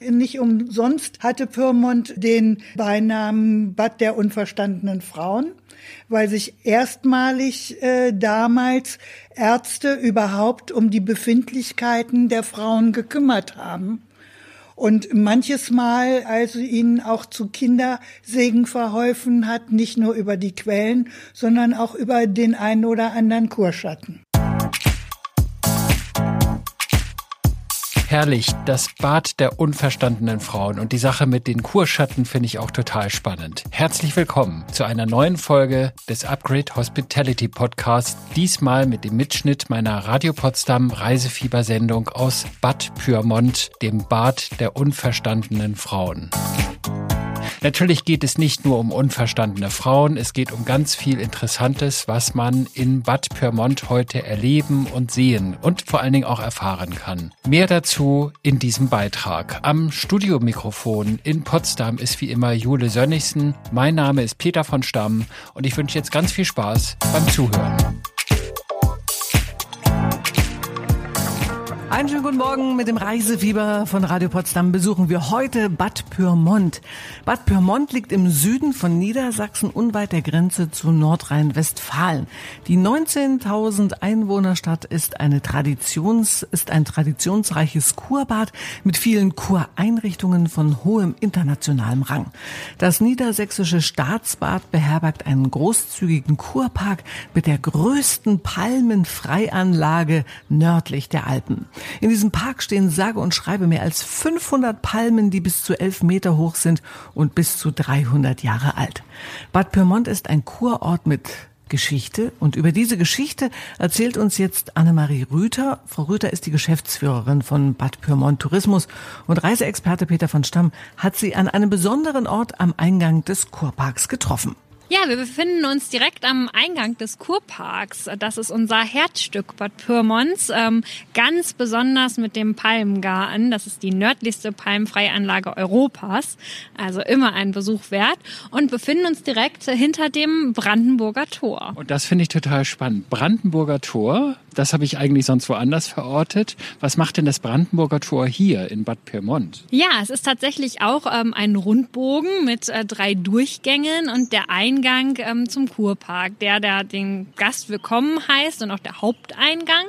Nicht umsonst hatte Pyrmont den Beinamen Bad der unverstandenen Frauen, weil sich erstmalig äh, damals Ärzte überhaupt um die Befindlichkeiten der Frauen gekümmert haben. Und manches Mal, also ihnen auch zu Kindersegen verholfen hat, nicht nur über die Quellen, sondern auch über den einen oder anderen Kurschatten. Herrlich, das Bad der unverstandenen Frauen und die Sache mit den Kurschatten finde ich auch total spannend. Herzlich willkommen zu einer neuen Folge des Upgrade Hospitality Podcast, diesmal mit dem Mitschnitt meiner Radio Potsdam Reisefiebersendung aus Bad Pyrmont, dem Bad der unverstandenen Frauen. Natürlich geht es nicht nur um unverstandene Frauen, es geht um ganz viel Interessantes, was man in Bad Pyrmont heute erleben und sehen und vor allen Dingen auch erfahren kann. Mehr dazu in diesem Beitrag. Am Studiomikrofon in Potsdam ist wie immer Jule Sönnigsen. Mein Name ist Peter von Stamm und ich wünsche jetzt ganz viel Spaß beim Zuhören. Einen schönen guten Morgen mit dem Reisefieber von Radio Potsdam besuchen wir heute Bad Pyrmont. Bad Pyrmont liegt im Süden von Niedersachsen unweit der Grenze zu Nordrhein-Westfalen. Die 19.000 Einwohnerstadt ist eine Traditions, ist ein traditionsreiches Kurbad mit vielen Kureinrichtungen von hohem internationalem Rang. Das niedersächsische Staatsbad beherbergt einen großzügigen Kurpark mit der größten Palmenfreianlage nördlich der Alpen. In diesem Park stehen sage und schreibe mehr als 500 Palmen, die bis zu 11 Meter hoch sind und bis zu 300 Jahre alt. Bad Pyrmont ist ein Kurort mit Geschichte. Und über diese Geschichte erzählt uns jetzt Annemarie Rüther. Frau Rüther ist die Geschäftsführerin von Bad Pyrmont Tourismus und Reiseexperte Peter von Stamm hat sie an einem besonderen Ort am Eingang des Kurparks getroffen. Ja, wir befinden uns direkt am Eingang des Kurparks. Das ist unser Herzstück Bad Pyrmons. Ähm, ganz besonders mit dem Palmengarten. Das ist die nördlichste Palmenfreianlage Europas. Also immer ein Besuch wert. Und befinden uns direkt hinter dem Brandenburger Tor. Und das finde ich total spannend. Brandenburger Tor, das habe ich eigentlich sonst woanders verortet. Was macht denn das Brandenburger Tor hier in Bad Pyrmont? Ja, es ist tatsächlich auch ähm, ein Rundbogen mit äh, drei Durchgängen und der Eingang ähm, zum Kurpark, der, der den Gast willkommen heißt und auch der Haupteingang.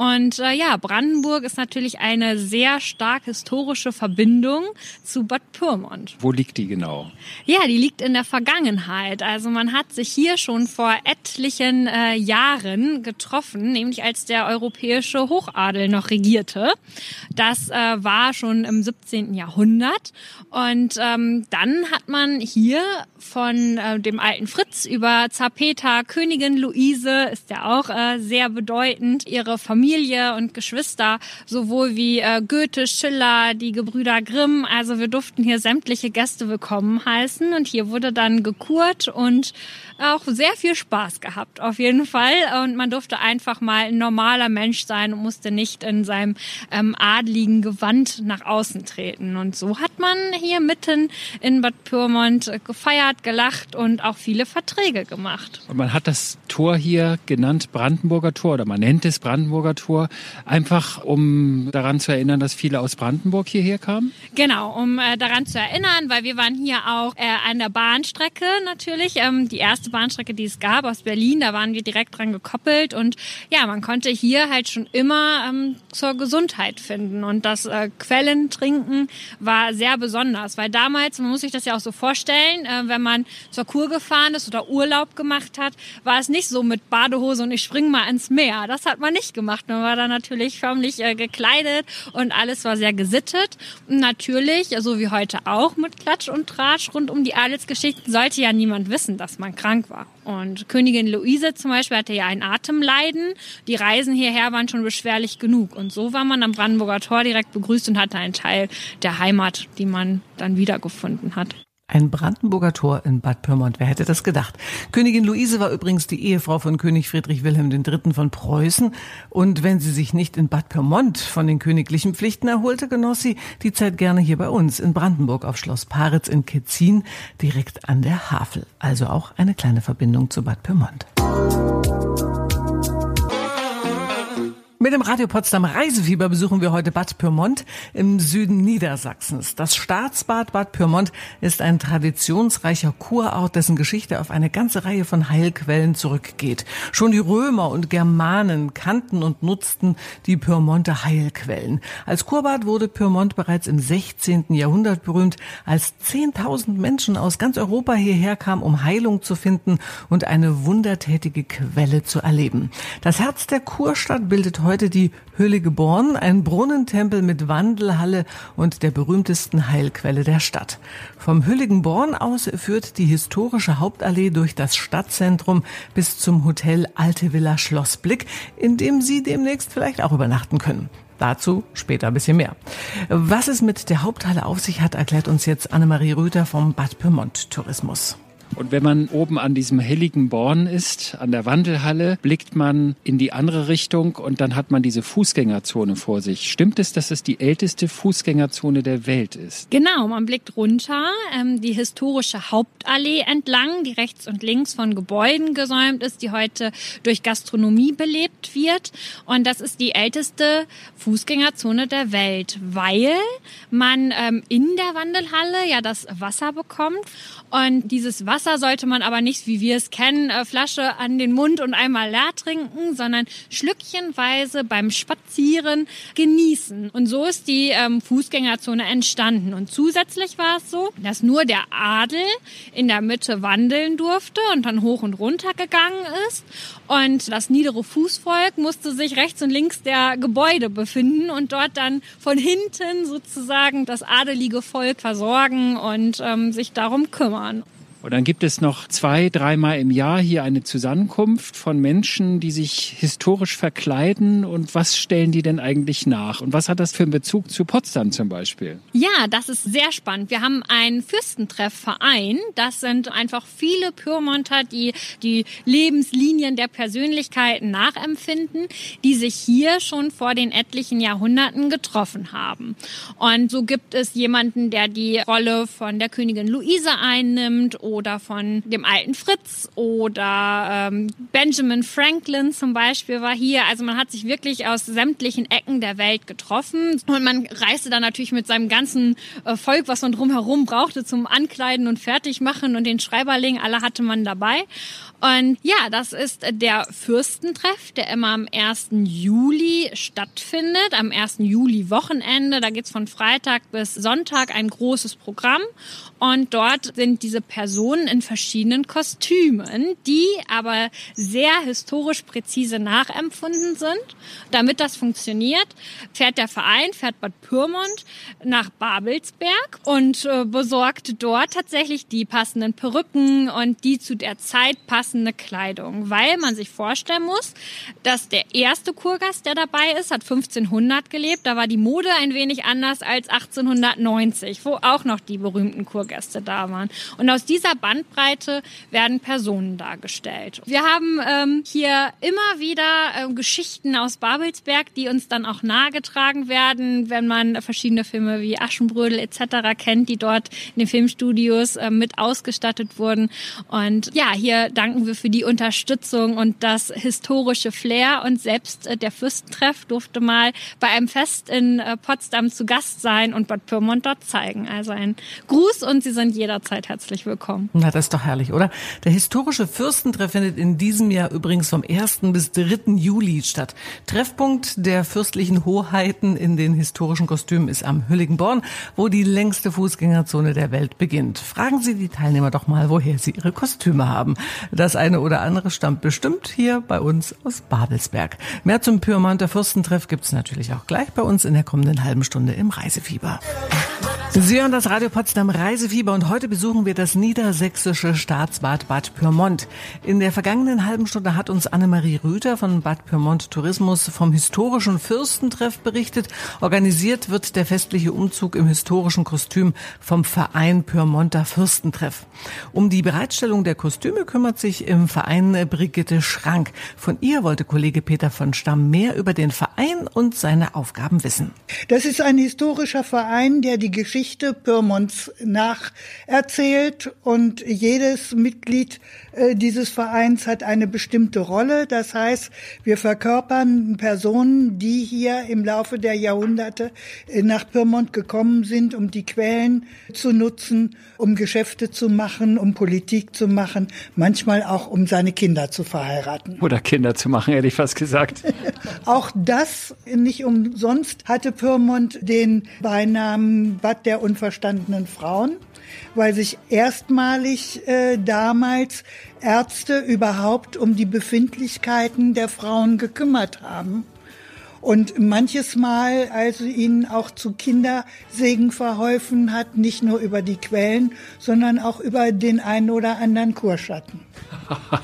Und äh, ja, Brandenburg ist natürlich eine sehr stark historische Verbindung zu Bad Pyrmont. Wo liegt die genau? Ja, die liegt in der Vergangenheit. Also man hat sich hier schon vor etlichen äh, Jahren getroffen, nämlich als der europäische Hochadel noch regierte. Das äh, war schon im 17. Jahrhundert. Und ähm, dann hat man hier von äh, dem alten Fritz über Zar Peter, Königin Luise, ist ja auch äh, sehr bedeutend, ihre Familie Familie und Geschwister, sowohl wie äh, Goethe, Schiller, die Gebrüder Grimm. Also wir durften hier sämtliche Gäste willkommen heißen und hier wurde dann gekurt und auch sehr viel Spaß gehabt, auf jeden Fall. Und man durfte einfach mal ein normaler Mensch sein und musste nicht in seinem ähm, adligen Gewand nach außen treten. Und so hat man hier mitten in Bad Pyrmont gefeiert, gelacht und auch viele Verträge gemacht. Und man hat das Tor hier genannt Brandenburger Tor oder man nennt es Brandenburger Tor, einfach um daran zu erinnern, dass viele aus Brandenburg hierher kamen? Genau, um äh, daran zu erinnern, weil wir waren hier auch äh, an der Bahnstrecke natürlich. Ähm, die erste Bahnstrecke, die es gab aus Berlin. Da waren wir direkt dran gekoppelt und ja, man konnte hier halt schon immer ähm, zur Gesundheit finden und das äh, Quellentrinken war sehr besonders, weil damals, man muss sich das ja auch so vorstellen, äh, wenn man zur Kur gefahren ist oder Urlaub gemacht hat, war es nicht so mit Badehose und ich springe mal ins Meer. Das hat man nicht gemacht. Man war da natürlich förmlich äh, gekleidet und alles war sehr gesittet. Und natürlich, so wie heute auch mit Klatsch und Tratsch rund um die Adelsgeschichten, sollte ja niemand wissen, dass man krank krank war. Und Königin Luise zum Beispiel hatte ja ein Atemleiden. Die Reisen hierher waren schon beschwerlich genug. Und so war man am Brandenburger Tor direkt begrüßt und hatte einen Teil der Heimat, die man dann wiedergefunden hat. Ein Brandenburger Tor in Bad Pyrmont. Wer hätte das gedacht? Königin Luise war übrigens die Ehefrau von König Friedrich Wilhelm III. von Preußen. Und wenn sie sich nicht in Bad Pyrmont von den königlichen Pflichten erholte, genoss sie die Zeit gerne hier bei uns in Brandenburg auf Schloss Paritz in Ketzin, direkt an der Havel. Also auch eine kleine Verbindung zu Bad Pyrmont. Mit dem Radio Potsdam Reisefieber besuchen wir heute Bad Pyrmont im Süden Niedersachsens. Das Staatsbad Bad Pyrmont ist ein traditionsreicher Kurort, dessen Geschichte auf eine ganze Reihe von Heilquellen zurückgeht. Schon die Römer und Germanen kannten und nutzten die Pyrmonter Heilquellen. Als Kurbad wurde Pyrmont bereits im 16. Jahrhundert berühmt, als 10.000 Menschen aus ganz Europa hierher kamen, um Heilung zu finden und eine wundertätige Quelle zu erleben. Das Herz der Kurstadt bildet heute heute die Höhle Geborn, ein Brunnentempel mit Wandelhalle und der berühmtesten Heilquelle der Stadt. Vom Hülligen Born aus führt die historische Hauptallee durch das Stadtzentrum bis zum Hotel Alte Villa Schlossblick, in dem Sie demnächst vielleicht auch übernachten können. Dazu später ein bisschen mehr. Was es mit der Haupthalle auf sich hat, erklärt uns jetzt Annemarie Rüther vom Bad Pyrmont Tourismus. Und wenn man oben an diesem helligen Born ist, an der Wandelhalle, blickt man in die andere Richtung und dann hat man diese Fußgängerzone vor sich. Stimmt es, dass es die älteste Fußgängerzone der Welt ist? Genau, man blickt runter, ähm, die historische Hauptallee entlang, die rechts und links von Gebäuden gesäumt ist, die heute durch Gastronomie belebt wird. Und das ist die älteste Fußgängerzone der Welt, weil man ähm, in der Wandelhalle ja das Wasser bekommt und dieses Wasser sollte man aber nicht, wie wir es kennen, äh, Flasche an den Mund und einmal leer trinken, sondern schlückchenweise beim Spazieren genießen. Und so ist die ähm, Fußgängerzone entstanden. Und zusätzlich war es so, dass nur der Adel in der Mitte wandeln durfte und dann hoch und runter gegangen ist. Und das niedere Fußvolk musste sich rechts und links der Gebäude befinden und dort dann von hinten sozusagen das adelige Volk versorgen und ähm, sich darum kümmern. Und dann gibt es noch zwei, dreimal im Jahr hier eine Zusammenkunft von Menschen, die sich historisch verkleiden. Und was stellen die denn eigentlich nach? Und was hat das für einen Bezug zu Potsdam zum Beispiel? Ja, das ist sehr spannend. Wir haben einen Fürstentreffverein. Das sind einfach viele Pyrmonter, die die Lebenslinien der Persönlichkeiten nachempfinden, die sich hier schon vor den etlichen Jahrhunderten getroffen haben. Und so gibt es jemanden, der die Rolle von der Königin Luise einnimmt oder von dem alten Fritz oder ähm, Benjamin Franklin zum Beispiel war hier. Also man hat sich wirklich aus sämtlichen Ecken der Welt getroffen und man reiste dann natürlich mit seinem ganzen äh, Volk, was man drumherum brauchte, zum Ankleiden und Fertigmachen und den Schreiberling, alle hatte man dabei. Und ja, das ist der Fürstentreff, der immer am 1. Juli stattfindet, am 1. Juli Wochenende. Da geht's von Freitag bis Sonntag ein großes Programm. Und dort sind diese Personen in verschiedenen Kostümen, die aber sehr historisch präzise nachempfunden sind. Damit das funktioniert, fährt der Verein, fährt Bad Pyrmont nach Babelsberg und äh, besorgt dort tatsächlich die passenden Perücken und die zu der Zeit passende Kleidung, weil man sich vorstellen muss, dass der erste Kurgast, der dabei ist, hat 1500 gelebt. Da war die Mode ein wenig anders als 1890, wo auch noch die berühmten Kurgäste Gäste da waren. Und aus dieser Bandbreite werden Personen dargestellt. Wir haben ähm, hier immer wieder äh, Geschichten aus Babelsberg, die uns dann auch nahegetragen werden, wenn man verschiedene Filme wie Aschenbrödel etc. kennt, die dort in den Filmstudios äh, mit ausgestattet wurden. Und ja, hier danken wir für die Unterstützung und das historische Flair. Und selbst äh, der Fürstentreff durfte mal bei einem Fest in äh, Potsdam zu Gast sein und Bad Pyrmont dort zeigen. Also ein Gruß und Sie sind jederzeit herzlich willkommen. Na, das ist doch herrlich, oder? Der historische Fürstentreff findet in diesem Jahr übrigens vom 1. bis 3. Juli statt. Treffpunkt der fürstlichen Hoheiten in den historischen Kostümen ist am Hülligenborn, wo die längste Fußgängerzone der Welt beginnt. Fragen Sie die Teilnehmer doch mal, woher sie ihre Kostüme haben. Das eine oder andere stammt bestimmt hier bei uns aus Babelsberg. Mehr zum Pyrmonter Fürstentreff gibt's natürlich auch gleich bei uns in der kommenden halben Stunde im Reisefieber. Sie hören das Radio Potsdam Reisefieber und heute besuchen wir das niedersächsische Staatsbad Bad Pyrmont. In der vergangenen halben Stunde hat uns Annemarie Rüther von Bad Pyrmont Tourismus vom historischen Fürstentreff berichtet. Organisiert wird der festliche Umzug im historischen Kostüm vom Verein Pyrmonter Fürstentreff. Um die Bereitstellung der Kostüme kümmert sich im Verein Brigitte Schrank. Von ihr wollte Kollege Peter von Stamm mehr über den Verein und seine Aufgaben wissen. Das ist ein historischer Verein, der die Geschichte Geschichte Pyrmonts nacherzählt und jedes Mitglied dieses Vereins hat eine bestimmte Rolle. Das heißt, wir verkörpern Personen, die hier im Laufe der Jahrhunderte äh, nach Pyrmont gekommen sind, um die Quellen zu nutzen, um Geschäfte zu machen, um Politik zu machen, manchmal auch um seine Kinder zu verheiraten. Oder Kinder zu machen, hätte ich fast gesagt. auch das nicht umsonst hatte Pyrmont den Beinamen Bad der unverstandenen Frauen weil sich erstmalig äh, damals Ärzte überhaupt um die Befindlichkeiten der Frauen gekümmert haben. Und manches Mal, also ihnen auch zu Kindersegen verholfen hat, nicht nur über die Quellen, sondern auch über den einen oder anderen Kurschatten.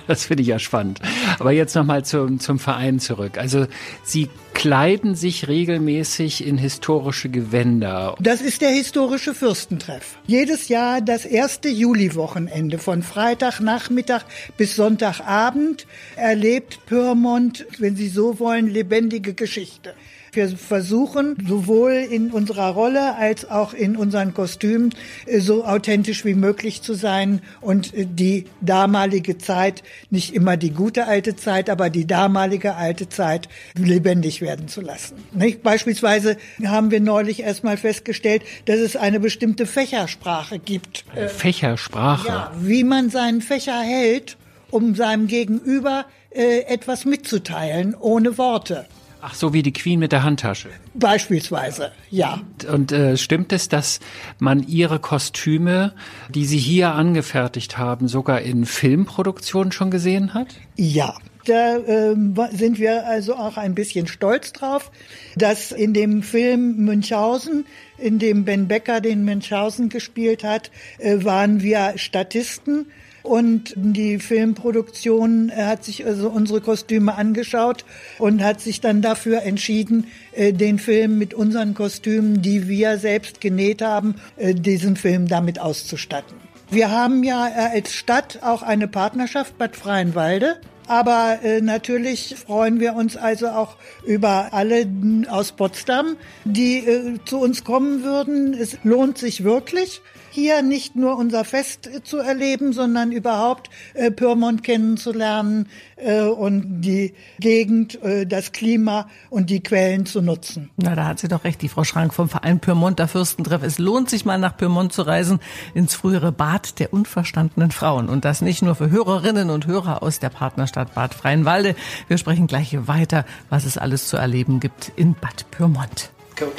Das finde ich ja spannend. Aber jetzt nochmal zum, zum Verein zurück. Also Sie kleiden sich regelmäßig in historische Gewänder. Das ist der historische Fürstentreff. Jedes Jahr das erste Juliwochenende von Freitagnachmittag bis Sonntagabend erlebt Pyrmont, wenn Sie so wollen, lebendige Geschichte. Wir versuchen sowohl in unserer Rolle als auch in unseren Kostümen äh, so authentisch wie möglich zu sein und äh, die damalige Zeit, nicht immer die gute alte Zeit, aber die damalige alte Zeit lebendig werden zu lassen. Nicht? Beispielsweise haben wir neulich erstmal festgestellt, dass es eine bestimmte Fächersprache gibt. Fächersprache? Ja, wie man seinen Fächer hält, um seinem Gegenüber äh, etwas mitzuteilen, ohne Worte. Ach, so wie die Queen mit der Handtasche. Beispielsweise, ja. Und äh, stimmt es, dass man ihre Kostüme, die sie hier angefertigt haben, sogar in Filmproduktionen schon gesehen hat? Ja. Da äh, sind wir also auch ein bisschen stolz drauf, dass in dem Film Münchhausen, in dem Ben Becker den Münchhausen gespielt hat, äh, waren wir Statisten und die Filmproduktion hat sich also unsere Kostüme angeschaut und hat sich dann dafür entschieden, äh, den Film mit unseren Kostümen, die wir selbst genäht haben, äh, diesen Film damit auszustatten. Wir haben ja äh, als Stadt auch eine Partnerschaft Bad Freienwalde. Aber äh, natürlich freuen wir uns also auch über alle aus Potsdam, die äh, zu uns kommen würden. Es lohnt sich wirklich hier nicht nur unser Fest zu erleben, sondern überhaupt äh, Pyrmont kennenzulernen äh, und die Gegend, äh, das Klima und die Quellen zu nutzen. Na, da hat sie doch recht, die Frau Schrank vom Verein Pyrmont, der Fürstentreff. Es lohnt sich mal nach Pyrmont zu reisen, ins frühere Bad der unverstandenen Frauen. Und das nicht nur für Hörerinnen und Hörer aus der Partnerstadt Bad Freienwalde. Wir sprechen gleich weiter, was es alles zu erleben gibt in Bad Pyrmont. Cool.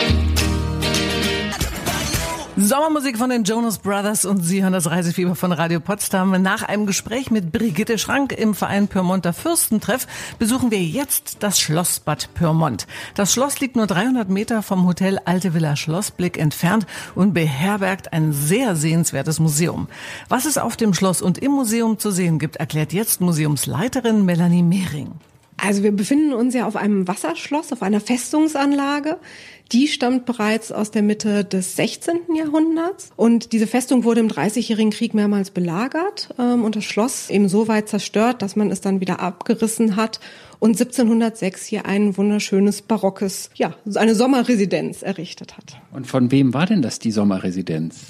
Sommermusik von den Jonas Brothers und Sie hören das Reisefieber von Radio Potsdam. Nach einem Gespräch mit Brigitte Schrank im Verein Pyrmonter Fürstentreff besuchen wir jetzt das Schlossbad Pyrmont. Das Schloss liegt nur 300 Meter vom Hotel Alte Villa Schlossblick entfernt und beherbergt ein sehr sehenswertes Museum. Was es auf dem Schloss und im Museum zu sehen gibt, erklärt jetzt Museumsleiterin Melanie Mehring. Also wir befinden uns ja auf einem Wasserschloss, auf einer Festungsanlage. Die stammt bereits aus der Mitte des 16. Jahrhunderts. Und diese Festung wurde im Dreißigjährigen Krieg mehrmals belagert ähm, und das Schloss eben so weit zerstört, dass man es dann wieder abgerissen hat und 1706 hier ein wunderschönes barockes, ja, eine Sommerresidenz errichtet hat. Und von wem war denn das die Sommerresidenz?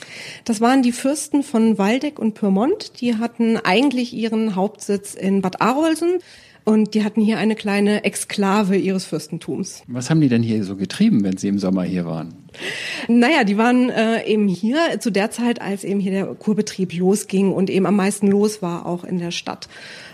Das waren die Fürsten von Waldeck und Pyrmont. Die hatten eigentlich ihren Hauptsitz in Bad Arolsen. Und die hatten hier eine kleine Exklave ihres Fürstentums. Was haben die denn hier so getrieben, wenn sie im Sommer hier waren? Naja, die waren äh, eben hier zu der Zeit, als eben hier der Kurbetrieb losging und eben am meisten los war auch in der Stadt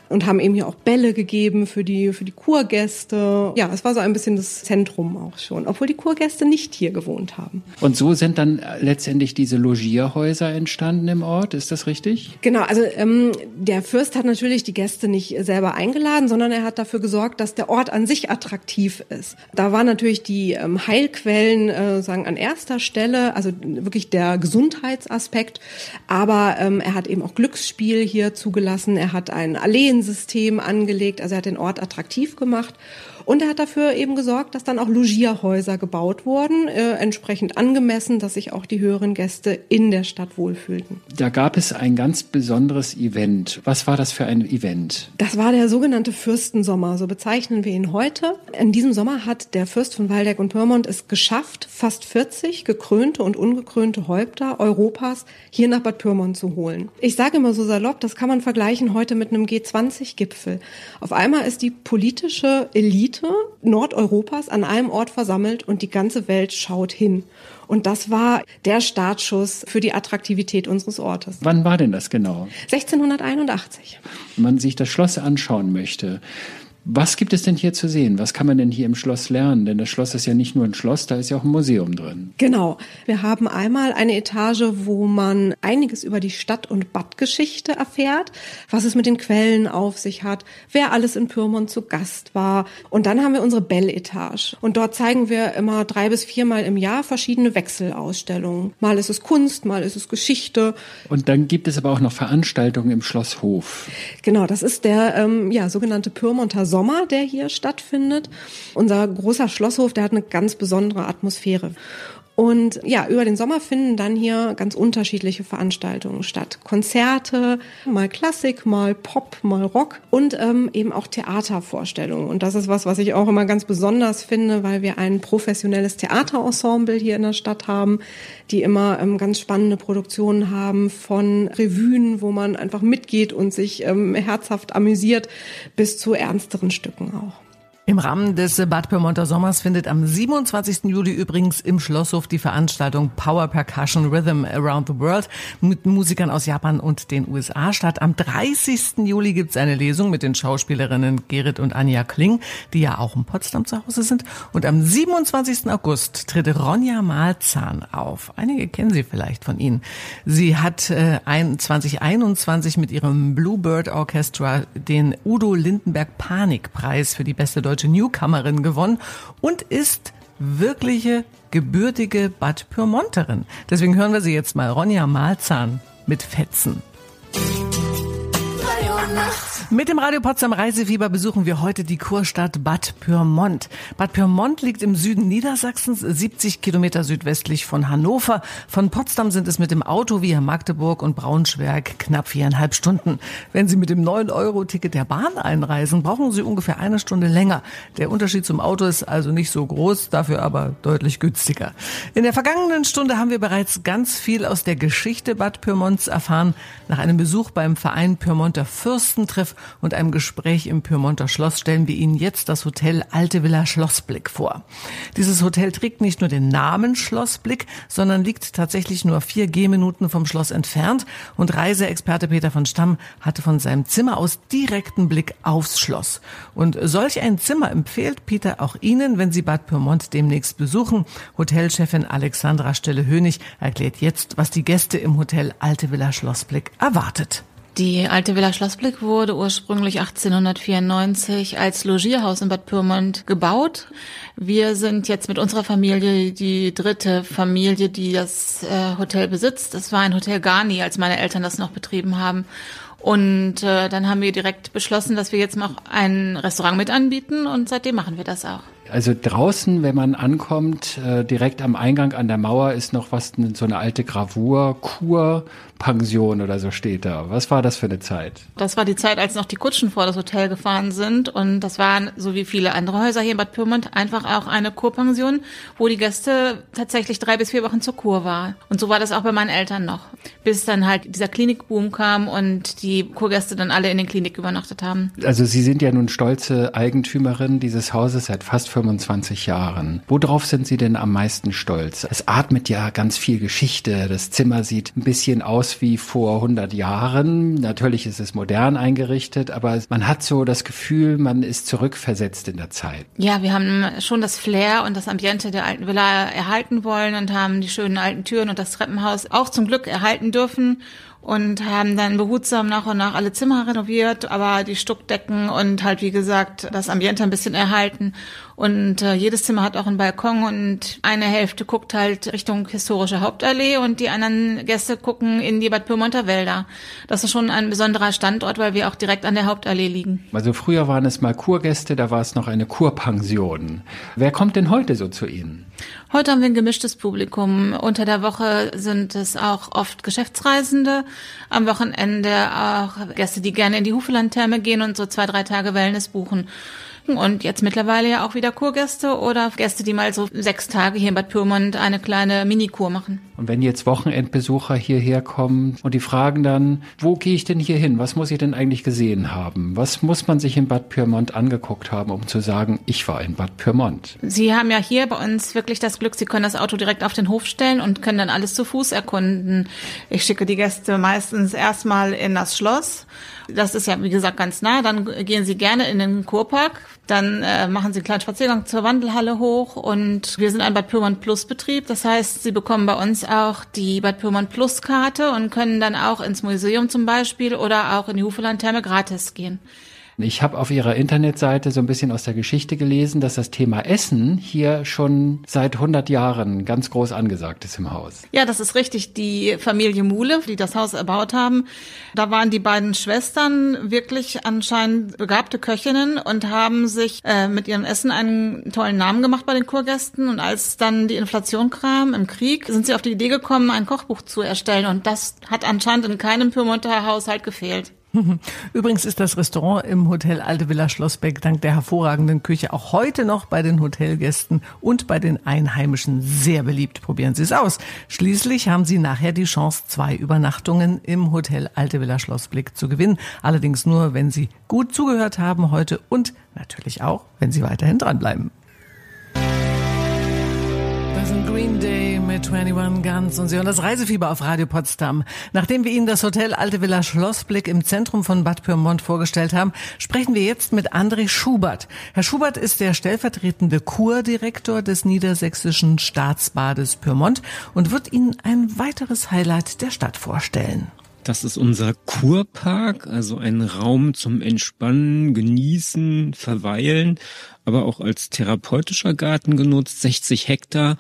und haben eben hier auch Bälle gegeben für die, für die Kurgäste. Ja, es war so ein bisschen das Zentrum auch schon, obwohl die Kurgäste nicht hier gewohnt haben. Und so sind dann letztendlich diese Logierhäuser entstanden im Ort, ist das richtig? Genau, also ähm, der Fürst hat natürlich die Gäste nicht selber eingeladen, sondern er hat dafür gesorgt, dass der Ort an sich attraktiv ist. Da waren natürlich die ähm, Heilquellen äh, sagen an erster Stelle, also wirklich der Gesundheitsaspekt, aber ähm, er hat eben auch Glücksspiel hier zugelassen, er hat ein Alleen System angelegt, also er hat den Ort attraktiv gemacht Und er hat dafür eben gesorgt, dass dann auch Logierhäuser gebaut wurden, äh, entsprechend angemessen, dass sich auch die höheren Gäste in der Stadt wohlfühlten. Da gab es ein ganz besonderes Event. Was war das für ein Event? Das war der sogenannte Fürstensommer, so bezeichnen wir ihn heute. In diesem Sommer hat der Fürst von Waldeck und Pyrmont es geschafft, fast 40 gekrönte und ungekrönte Häupter Europas hier nach Bad Pyrmont zu holen. Ich sage immer so salopp, das kann man vergleichen heute mit einem G20-Gipfel. Auf einmal ist die politische Elite Nordeuropas an einem Ort versammelt und die ganze Welt schaut hin. Und das war der Startschuss für die Attraktivität unseres Ortes. Wann war denn das genau? 1681. Wenn man sich das Schloss anschauen möchte, was gibt es denn hier zu sehen? Was kann man denn hier im Schloss lernen? Denn das Schloss ist ja nicht nur ein Schloss, da ist ja auch ein Museum drin. Genau. Wir haben einmal eine Etage, wo man einiges über die Stadt- und Badgeschichte erfährt, was es mit den Quellen auf sich hat, wer alles in Pyrmont zu Gast war. Und dann haben wir unsere Bell-Etage. Und dort zeigen wir immer drei bis viermal im Jahr verschiedene Wechselausstellungen. Mal ist es Kunst, mal ist es Geschichte. Und dann gibt es aber auch noch Veranstaltungen im Schlosshof. Genau, das ist der ähm, ja, sogenannte Pyrmonter Sommer, der hier stattfindet. Unser großer Schlosshof, der hat eine ganz besondere Atmosphäre. Und ja, über den Sommer finden dann hier ganz unterschiedliche Veranstaltungen statt. Konzerte, mal Klassik, mal Pop, mal Rock und ähm, eben auch Theatervorstellungen. Und das ist was, was ich auch immer ganz besonders finde, weil wir ein professionelles Theaterensemble hier in der Stadt haben, die immer ähm, ganz spannende Produktionen haben von Revuen, wo man einfach mitgeht und sich ähm, herzhaft amüsiert, bis zu ernsteren Stücken auch. Im Rahmen des Bad Pyrmonter Sommers findet am 27. Juli übrigens im Schlosshof die Veranstaltung Power Percussion Rhythm Around the World mit Musikern aus Japan und den USA statt. Am 30. Juli gibt es eine Lesung mit den Schauspielerinnen Gerrit und Anja Kling, die ja auch in Potsdam zu Hause sind. Und am 27. August tritt Ronja Malzahn auf. Einige kennen sie vielleicht von Ihnen. Sie hat äh, 2021 mit ihrem Bluebird Orchestra den Udo Lindenberg Panikpreis für die beste deutsche deutsche Newcomerin gewonnen und ist wirkliche gebürtige Bad Pyrmonterin. Deswegen hören wir sie jetzt mal. Ronja Malzahn mit Fetzen. Mit dem Radio Potsdam Reisefieber besuchen wir heute die Kurstadt Bad Pyrmont. Bad Pyrmont liegt im Süden Niedersachsens, 70 Kilometer südwestlich von Hannover. Von Potsdam sind es mit dem Auto via Magdeburg und Braunschweig knapp viereinhalb Stunden. Wenn Sie mit dem 9-Euro-Ticket der Bahn einreisen, brauchen Sie ungefähr eine Stunde länger. Der Unterschied zum Auto ist also nicht so groß, dafür aber deutlich günstiger. In der vergangenen Stunde haben wir bereits ganz viel aus der Geschichte Bad Pyrmonts erfahren. Nach einem Besuch beim Verein Pyrmonter Und einem Gespräch im Pyrmonter Schloss stellen wir Ihnen jetzt das Hotel Alte Villa Schlossblick vor. Dieses Hotel trägt nicht nur den Namen Schlossblick, sondern liegt tatsächlich nur vier Gehminuten vom Schloss entfernt und Reiseexperte Peter von Stamm hatte von seinem Zimmer aus direkten Blick aufs Schloss. Und solch ein Zimmer empfiehlt Peter auch Ihnen, wenn Sie Bad Pyrmont demnächst besuchen. Hotelchefin Alexandra Stelle-Hönig erklärt jetzt, was die Gäste im Hotel Alte Villa Schlossblick erwartet. Die alte Villa Schlossblick wurde ursprünglich 1894 als Logierhaus in Bad Pyrmont gebaut. Wir sind jetzt mit unserer Familie die dritte Familie, die das äh, Hotel besitzt. Das war ein Hotel Garni, als meine Eltern das noch betrieben haben. Und äh, dann haben wir direkt beschlossen, dass wir jetzt noch ein Restaurant mit anbieten und seitdem machen wir das auch. Also draußen, wenn man ankommt, äh, direkt am Eingang an der Mauer ist noch was, so eine alte Gravur, Kur, Pension oder so steht da. Was war das für eine Zeit? Das war die Zeit, als noch die Kutschen vor das Hotel gefahren sind. Und das waren, so wie viele andere Häuser hier in Bad Pyrmont, einfach auch eine Kurpension, wo die Gäste tatsächlich drei bis vier Wochen zur Kur waren. Und so war das auch bei meinen Eltern noch. Bis dann halt dieser Klinikboom kam und die Kurgäste dann alle in den Klinik übernachtet haben. Also Sie sind ja nun stolze Eigentümerin dieses Hauses seit fast 25 Jahren. Worauf sind Sie denn am meisten stolz? Es atmet ja ganz viel Geschichte. Das Zimmer sieht ein bisschen aus wie vor 100 Jahren. Natürlich ist es modern eingerichtet, aber man hat so das Gefühl, man ist zurückversetzt in der Zeit. Ja, wir haben schon das Flair und das Ambiente der alten Villa erhalten wollen und haben die schönen alten Türen und das Treppenhaus auch zum Glück erhalten dürfen und haben dann behutsam nach und nach alle Zimmer renoviert, aber die Stuckdecken und halt wie gesagt das Ambiente ein bisschen erhalten Und äh, jedes Zimmer hat auch einen Balkon und eine Hälfte guckt halt Richtung historische Hauptallee und die anderen Gäste gucken in die Bad Pyrmonter Wälder. Das ist schon ein besonderer Standort, weil wir auch direkt an der Hauptallee liegen. Also früher waren es mal Kurgäste, da war es noch eine Kurpension. Wer kommt denn heute so zu Ihnen? Heute haben wir ein gemischtes Publikum. Unter der Woche sind es auch oft Geschäftsreisende, am Wochenende auch Gäste, die gerne in die Hufelandtherme gehen und so zwei, drei Tage Wellness buchen. Und jetzt mittlerweile ja auch wieder Kurgäste oder Gäste, die mal so sechs Tage hier in Bad Pyrmont eine kleine Minikur machen. Und wenn jetzt Wochenendbesucher hierher kommen und die fragen dann, wo gehe ich denn hier hin? Was muss ich denn eigentlich gesehen haben? Was muss man sich in Bad Pyrmont angeguckt haben, um zu sagen, ich war in Bad Pyrmont? Sie haben ja hier bei uns wirklich das Glück, Sie können das Auto direkt auf den Hof stellen und können dann alles zu Fuß erkunden. Ich schicke die Gäste meistens erstmal in das Schloss. Das ist ja, wie gesagt, ganz nah. Dann gehen Sie gerne in den Kurpark. Dann äh, machen Sie einen kleinen Spaziergang zur Wandelhalle hoch. Und wir sind ein Bad Pyrmont Plus Betrieb. Das heißt, Sie bekommen bei uns auch die Bad Pyrmont Plus Karte und können dann auch ins Museum zum Beispiel oder auch in die Hufelandtherme gratis gehen. Ich habe auf Ihrer Internetseite so ein bisschen aus der Geschichte gelesen, dass das Thema Essen hier schon seit 100 Jahren ganz groß angesagt ist im Haus. Ja, das ist richtig. Die Familie Muhle, die das Haus erbaut haben, da waren die beiden Schwestern wirklich anscheinend begabte Köchinnen und haben sich äh, mit ihrem Essen einen tollen Namen gemacht bei den Kurgästen. Und als dann die Inflation kam im Krieg, sind sie auf die Idee gekommen, ein Kochbuch zu erstellen. Und das hat anscheinend in keinem Pyrmonter Haushalt gefehlt. Übrigens ist das Restaurant im Hotel Alte Villa Schlossbeck dank der hervorragenden Küche auch heute noch bei den Hotelgästen und bei den Einheimischen sehr beliebt. Probieren Sie es aus. Schließlich haben Sie nachher die Chance, zwei Übernachtungen im Hotel Alte Villa Schlossbeck zu gewinnen. Allerdings nur, wenn Sie gut zugehört haben heute und natürlich auch, wenn Sie weiterhin dranbleiben. Sind Green Day mit 21 Guns und Sie hören das Reisefieber auf Radio Potsdam. Nachdem wir Ihnen das Hotel Alte Villa Schlossblick im Zentrum von Bad Pyrmont vorgestellt haben, sprechen wir jetzt mit André Schubert. Herr Schubert ist der stellvertretende Kurdirektor des Niedersächsischen Staatsbades Pyrmont und wird Ihnen ein weiteres Highlight der Stadt vorstellen. Das ist unser Kurpark, also ein Raum zum Entspannen, Genießen, Verweilen, aber auch als therapeutischer Garten genutzt, 60 Hektar,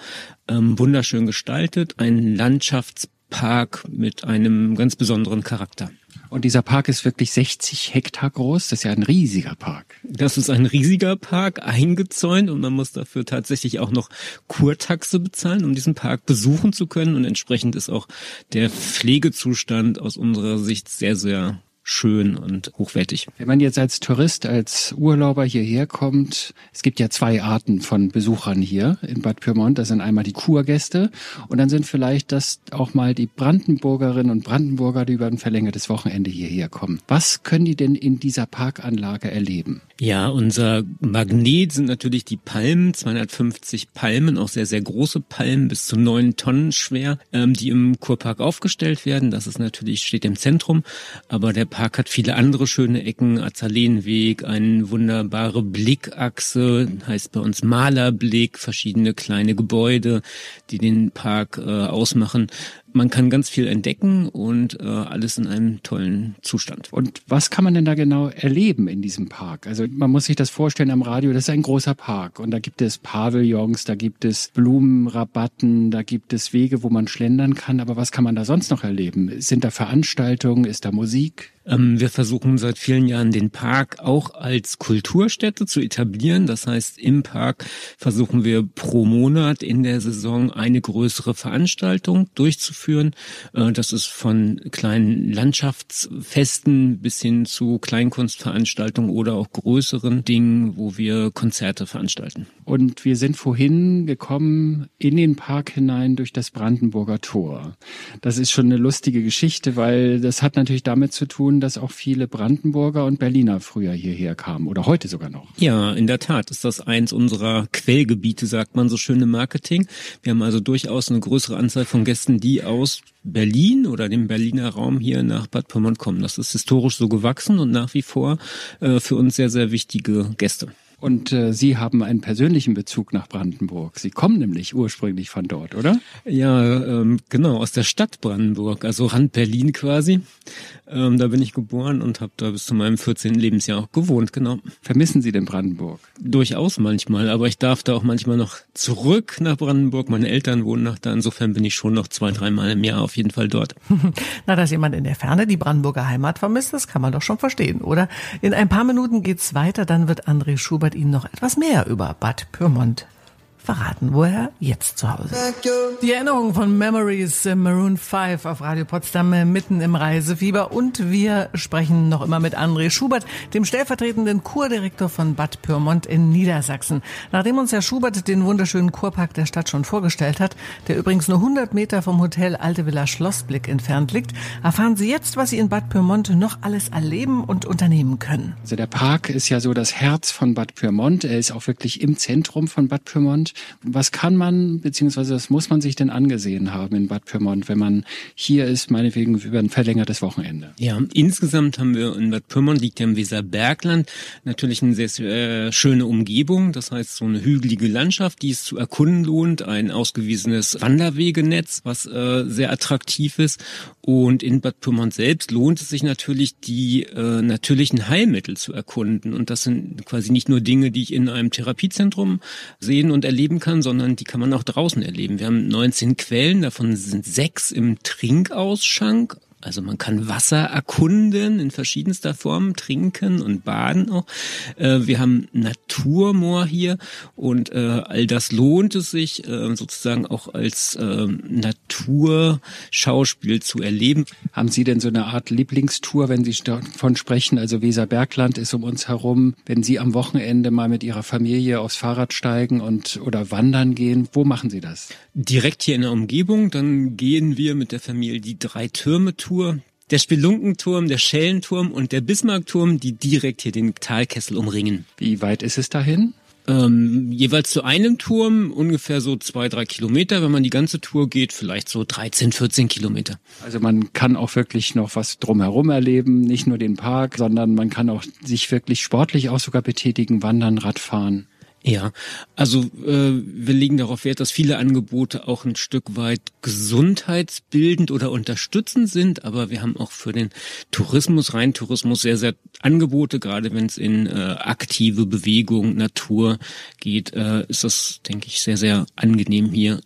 ähm, wunderschön gestaltet, ein Landschaftspark mit einem ganz besonderen Charakter. Und dieser Park ist wirklich 60 Hektar groß. Das ist ja ein riesiger Park. Das ist ein riesiger Park, eingezäunt und man muss dafür tatsächlich auch noch Kurtaxe bezahlen, um diesen Park besuchen zu können. Und entsprechend ist auch der Pflegezustand aus unserer Sicht sehr, sehr schön und hochwertig. Wenn man jetzt als Tourist, als Urlauber hierher kommt, es gibt ja zwei Arten von Besuchern hier in Bad Pyrmont. Das sind einmal die Kurgäste und dann sind vielleicht das auch mal die Brandenburgerinnen und Brandenburger, die über ein verlängertes Wochenende hierher kommen. Was können die denn in dieser Parkanlage erleben? Ja, unser Magnet sind natürlich die Palmen, 250 Palmen, auch sehr, sehr große Palmen, bis zu neun Tonnen schwer, ähm, die im Kurpark aufgestellt werden. Das ist natürlich, steht im Zentrum, aber der Park hat viele andere schöne Ecken, Azalenweg, eine wunderbare Blickachse, heißt bei uns Malerblick, verschiedene kleine Gebäude, die den Park äh, ausmachen man kann ganz viel entdecken und äh, alles in einem tollen Zustand. Und was kann man denn da genau erleben in diesem Park? Also man muss sich das vorstellen am Radio, das ist ein großer Park und da gibt es Pavillons, da gibt es Blumenrabatten, da gibt es Wege, wo man schlendern kann, aber was kann man da sonst noch erleben? Sind da Veranstaltungen, ist da Musik? Ähm, wir versuchen seit vielen Jahren den Park auch als Kulturstätte zu etablieren. Das heißt, im Park versuchen wir pro Monat in der Saison eine größere Veranstaltung durchzuführen. Äh, das ist von kleinen Landschaftsfesten bis hin zu Kleinkunstveranstaltungen oder auch größeren Dingen, wo wir Konzerte veranstalten. Und wir sind vorhin gekommen in den Park hinein durch das Brandenburger Tor. Das ist schon eine lustige Geschichte, weil das hat natürlich damit zu tun, dass auch viele Brandenburger und Berliner früher hierher kamen oder heute sogar noch. Ja, in der Tat ist das eins unserer Quellgebiete, sagt man so schön im Marketing. Wir haben also durchaus eine größere Anzahl von Gästen, die aus Berlin oder dem Berliner Raum hier nach Bad Pyrmont kommen. Das ist historisch so gewachsen und nach wie vor äh, für uns sehr, sehr wichtige Gäste. Und äh, Sie haben einen persönlichen Bezug nach Brandenburg. Sie kommen nämlich ursprünglich von dort, oder? Ja, ähm, genau, aus der Stadt Brandenburg, also Rand Berlin quasi. Ähm, da bin ich geboren und habe da bis zu meinem 14. Lebensjahr auch gewohnt, genau. Vermissen Sie denn Brandenburg? Durchaus manchmal, aber ich darf da auch manchmal noch zurück nach Brandenburg. Meine Eltern wohnen noch da, insofern bin ich schon noch zwei, dreimal im Jahr auf jeden Fall dort. Na, dass jemand in der Ferne die Brandenburger Heimat vermisst, das kann man doch schon verstehen, oder? In ein paar Minuten geht's weiter, dann wird André Schubert Ihnen noch etwas mehr über Bad Pyrmont verraten, wo er jetzt zu Hause ist. Die Erinnerung von Memories Maroon 5 auf Radio Potsdam äh, mitten im Reisefieber und wir sprechen noch immer mit André Schubert, dem stellvertretenden Kurdirektor von Bad Pyrmont in Niedersachsen. Nachdem uns Herr Schubert den wunderschönen Kurpark der Stadt schon vorgestellt hat, der übrigens nur 100 Meter vom Hotel Alte Villa Schlossblick entfernt liegt, erfahren Sie jetzt, was Sie in Bad Pyrmont noch alles erleben und unternehmen können. Also der Park ist ja so das Herz von Bad Pyrmont. Er ist auch wirklich im Zentrum von Bad Pyrmont. Was kann man, beziehungsweise was muss man sich denn angesehen haben in Bad Pyrmont, wenn man hier ist, meinetwegen über ein verlängertes Wochenende? Ja, insgesamt haben wir in Bad Pyrmont, liegt ja im Weserbergland, natürlich eine sehr, äh, schöne Umgebung. Das heißt, so eine hügelige Landschaft, die es zu erkunden lohnt, ein ausgewiesenes Wanderwegenetz, was äh, sehr attraktiv ist. Und in Bad Pyrmont selbst lohnt es sich natürlich, die äh, natürlichen Heilmittel zu erkunden. Und das sind quasi nicht nur Dinge, die ich in einem Therapiezentrum sehen und erleben erleben kann, sondern die kann man auch draußen erleben. Wir haben 19 Quellen, davon sind sechs im Trinkausschank also man kann Wasser erkunden in verschiedenster Form, trinken und baden auch. Äh, wir haben Naturmoor hier und äh, all das lohnt es sich äh, sozusagen auch als Naturschauspiel zu erleben. Haben Sie denn so eine Art Lieblingstour, wenn Sie davon sprechen? Also Weserbergland ist um uns herum. Wenn Sie am Wochenende mal mit Ihrer Familie aufs Fahrrad steigen und oder wandern gehen, wo machen Sie das? Direkt hier in der Umgebung. Dann gehen wir mit der Familie die drei Türme Tour Tour, der Spelunkenturm, der Schellenturm und der Bismarckturm, die direkt hier den Talkessel umringen. Wie weit ist es dahin? Ähm, jeweils zu einem Turm ungefähr so zwei, drei Kilometer. Wenn man die ganze Tour geht, vielleicht so 13, 14 Kilometer. Also man kann auch wirklich noch was drumherum erleben, nicht nur den Park, sondern man kann auch sich wirklich sportlich auch sogar betätigen, wandern, Radfahren. Ja, also äh, wir legen darauf Wert, dass viele Angebote auch ein Stück weit gesundheitsbildend oder unterstützend sind, aber wir haben auch für den Tourismus, rein Tourismus, sehr, sehr Angebote, gerade wenn es in äh, aktive Bewegung, Natur geht, äh, ist das, denke ich, sehr, sehr angenehm hier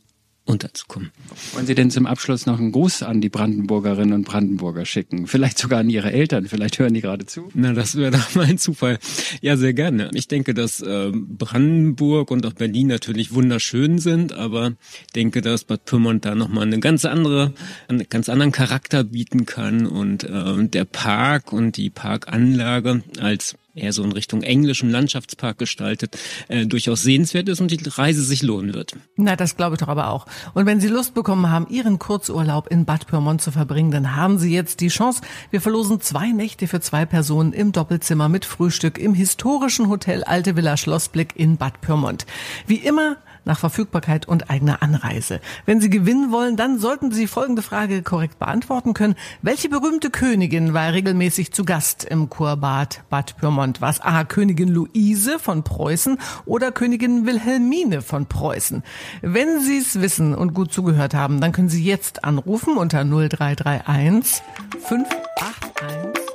unterzukommen. Wollen Sie denn zum Abschluss noch einen Gruß an die Brandenburgerinnen und Brandenburger schicken? Vielleicht sogar an Ihre Eltern, vielleicht hören die gerade zu. Na, das wäre doch mal ein Zufall. Ja, sehr gerne. Ich denke, dass äh, Brandenburg und auch Berlin natürlich wunderschön sind, aber denke, dass Bad Pyrmont da nochmal eine ganz andere, einen ganz anderen Charakter bieten kann und äh, der Park und die Parkanlage als eher so in Richtung englischen Landschaftspark gestaltet, äh, durchaus sehenswert ist und die Reise sich lohnen wird. Na, das glaube ich doch aber auch. Und wenn Sie Lust bekommen haben, Ihren Kurzurlaub in Bad Pyrmont zu verbringen, dann haben Sie jetzt die Chance. Wir verlosen zwei Nächte für zwei Personen im Doppelzimmer mit Frühstück im historischen Hotel Alte Villa Schlossblick in Bad Pyrmont. Wie immer nach Verfügbarkeit und eigener Anreise. Wenn Sie gewinnen wollen, dann sollten Sie folgende Frage korrekt beantworten können. Welche berühmte Königin war regelmäßig zu Gast im Kurbad Bad Pyrmont? Was A. Königin Luise von Preußen oder Königin Wilhelmine von Preußen? Wenn Sie es wissen und gut zugehört haben, dann können Sie jetzt anrufen unter 0331 581